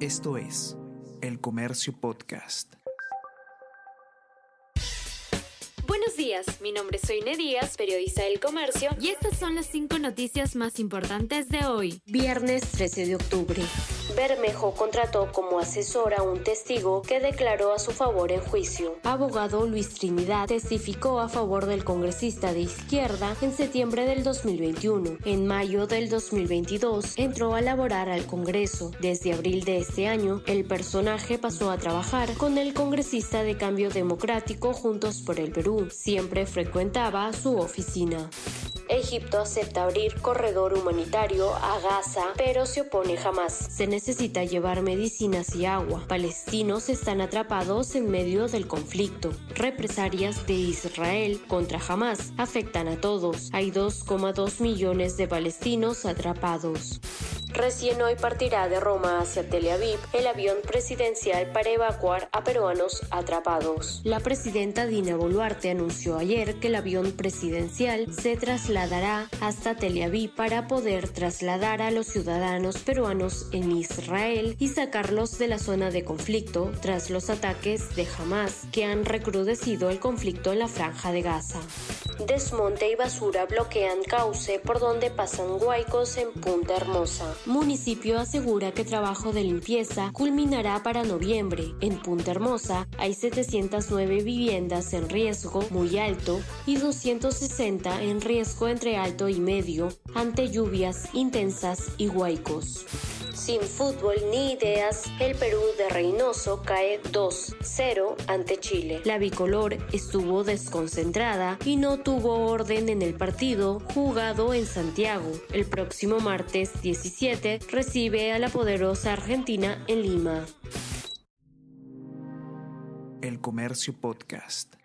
Esto es El Comercio Podcast. Buenos días, mi nombre es Soine Díaz, periodista del Comercio, y estas son las cinco noticias más importantes de hoy, viernes 13 de octubre. Bermejo contrató como asesor a un testigo que declaró a su favor en juicio. Abogado Luis Trinidad testificó a favor del congresista de izquierda en septiembre del 2021. En mayo del 2022 entró a laborar al Congreso. Desde abril de este año, el personaje pasó a trabajar con el congresista de Cambio Democrático Juntos por el Perú. Siempre frecuentaba su oficina. Egipto acepta abrir corredor humanitario a Gaza, pero se opone jamás. Se necesita llevar medicinas y agua. Palestinos están atrapados en medio del conflicto. Represalias de Israel contra Hamas afectan a todos. Hay 2,2 millones de palestinos atrapados. Recién hoy partirá de Roma hacia Tel Aviv el avión presidencial para evacuar a peruanos atrapados. La presidenta Dina Boluarte anunció ayer que el avión presidencial se trasladará hasta Tel Aviv para poder trasladar a los ciudadanos peruanos en Israel y sacarlos de la zona de conflicto tras los ataques de Hamas que han recrudecido el conflicto en la franja de Gaza. Desmonte y basura bloquean cauce por donde pasan huaicos en Punta Hermosa. Municipio asegura que trabajo de limpieza culminará para noviembre. En Punta Hermosa hay 709 viviendas en riesgo muy alto y 260 en riesgo entre alto y medio ante lluvias intensas y huaicos. Sin fútbol ni ideas, el Perú de Reynoso cae 2-0 ante Chile. La bicolor estuvo desconcentrada y no tuvo orden en el partido jugado en Santiago. El próximo martes 17 recibe a la poderosa Argentina en Lima. El Comercio Podcast.